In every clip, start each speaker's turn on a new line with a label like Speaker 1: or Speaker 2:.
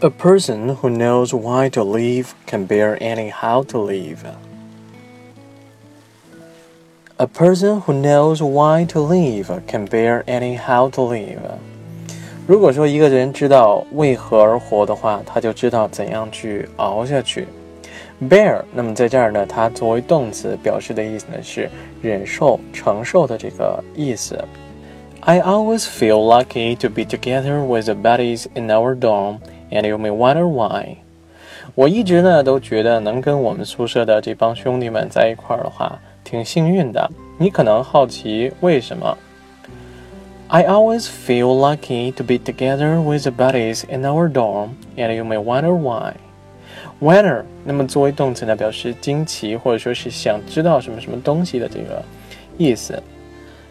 Speaker 1: A person who knows why to live can bear any how to live. A person who knows why to live can bear any how to live. 如果说一个人知道为何而活的话，他就知道怎样去熬下去。Bear，那么在这儿呢，它作为动词表示的意思呢是忍受、承受的这个意思。 I always feel lucky to be together with the buddies in our dorm, and you may wonder why. 我一直呢都觉得能跟我们宿舍的这帮兄弟们在一块儿的话，挺幸运的。你可能好奇为什么？I always feel lucky to be together with the buddies in our dorm, and you may wonder why. Wonder，那么作为动词呢，表示惊奇或者说是想知道什么什么东西的这个意思。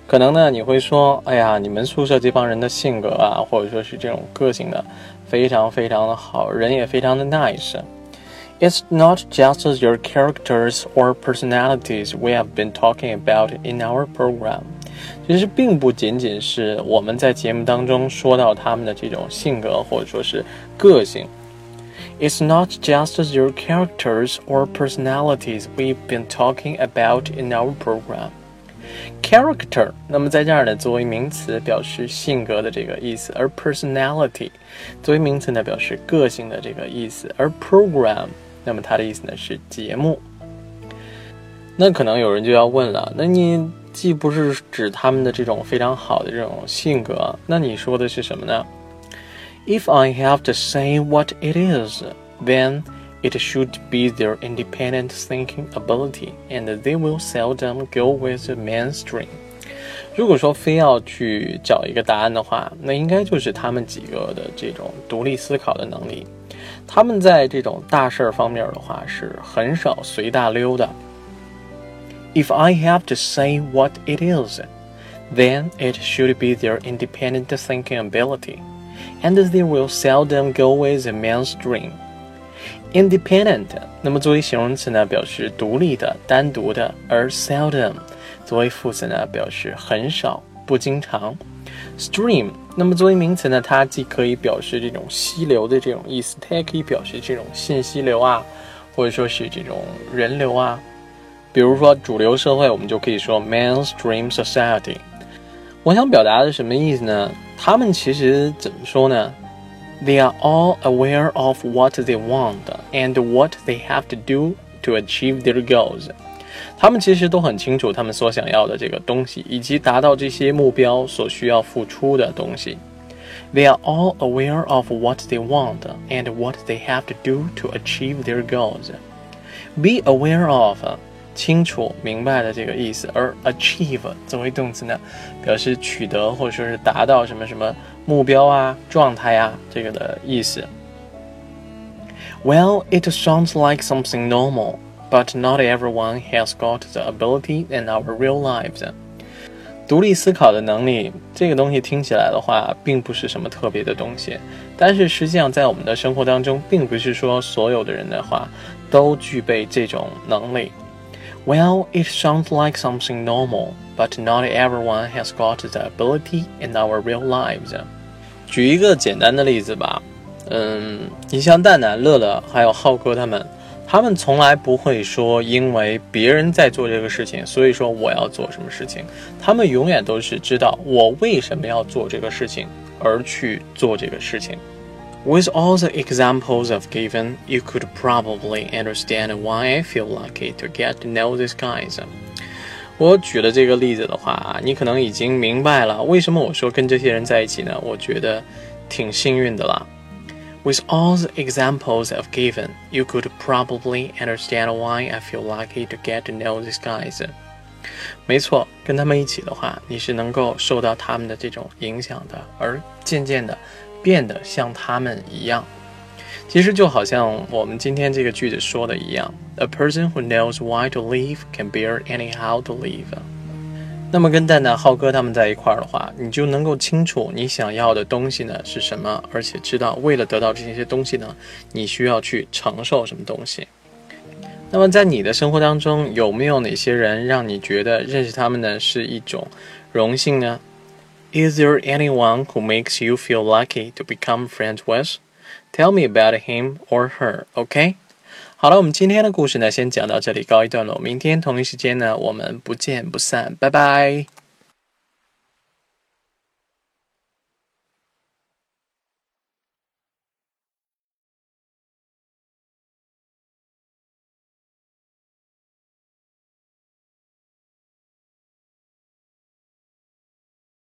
Speaker 1: 可能呢，你会说，哎呀，你们宿舍这帮人的性格啊，或者说是这种个性呢，非常非常的好，人也非常的 nice。It's not just your characters or personalities we have been talking about in our program。其实并不仅仅是我们在节目当中说到他们的这种性格或者说是个性。It's not just your characters or personalities we've been talking about in our program。 Character，那么在这儿呢，作为名词表示性格的这个意思，而 personality 作为名词呢，表示个性的这个意思，而 program，那么它的意思呢是节目。那可能有人就要问了，那你既不是指他们的这种非常好的这种性格，那你说的是什么呢？If I have to say what it is, then It should be their independent thinking ability, and they will seldom go with the mainstream. 如果说非要去找一个答案的话，那应该就是他们几个的这种独立思考的能力。他们在这种大事儿方面的话是很少随大溜的。If I have to say what it is, then it should be their independent thinking ability, and they will seldom go with the mainstream. Independent，那么作为形容词呢，表示独立的、单独的；而 seldom 作为副词呢，表示很少、不经常。Stream，那么作为名词呢，它既可以表示这种溪流的这种意思，它也可以表示这种信息流啊，或者说是这种人流啊。比如说主流社会，我们就可以说 mainstream society。我想表达的是什么意思呢？他们其实怎么说呢 ？They are all aware of what they want and what they have to do to achieve their goals。他们其实都很清楚他们所想要的这个东西，以及达到这些目标所需要付出的东西。They are all aware of what they want and what they have to do to achieve their goals. Be aware of 清楚、明白的这个意思，而 achieve 作为动词呢，表示取得或者说是达到什么什么 目标啊、状态啊这个的意思。Well, it sounds like something normal, but not everyone has got the ability in our real lives. 独立思考的能力，这个东西听起来的话，并不是什么特别的东西，但是实际上在我们的生活当中，并不是说所有的人的话都具备这种能力。Well, it sounds like something normal, but not everyone has got the ability in our real lives. 举一个简单的例子吧，嗯，你像蛋蛋、乐乐还有浩哥他们，他们从来不会说因为别人在做这个事情，所以说我要做什么事情。他们永远都是知道我为什么要做这个事情而去做这个事情。With all the examples I've given, you could probably understand why I feel lucky to get to know these guys. 我举了这个例子的话，你可能已经明白了为什么我说跟这些人在一起呢？我觉得挺幸运的啦。With all the examples I've given, you could probably understand why I feel lucky to get to know these guys. 没错，跟他们一起的话，你是能够受到他们的这种影响的，而渐渐的。变得像他们一样，其实就好像我们今天这个句子说的一样：A person who knows why to leave can bear anyhow to leave。那么跟蛋蛋、浩哥他们在一块儿的话，你就能够清楚你想要的东西呢是什么，而且知道为了得到这些东西呢，你需要去承受什么东西。那么在你的生活当中，有没有哪些人让你觉得认识他们呢是一种荣幸呢？Is there anyone who makes you feel lucky to become friends with? Tell me about him or her, OK? 好了，我们今天的故事呢，先讲到这里，告一段落。明天同一时间呢，我们不见不散，拜拜。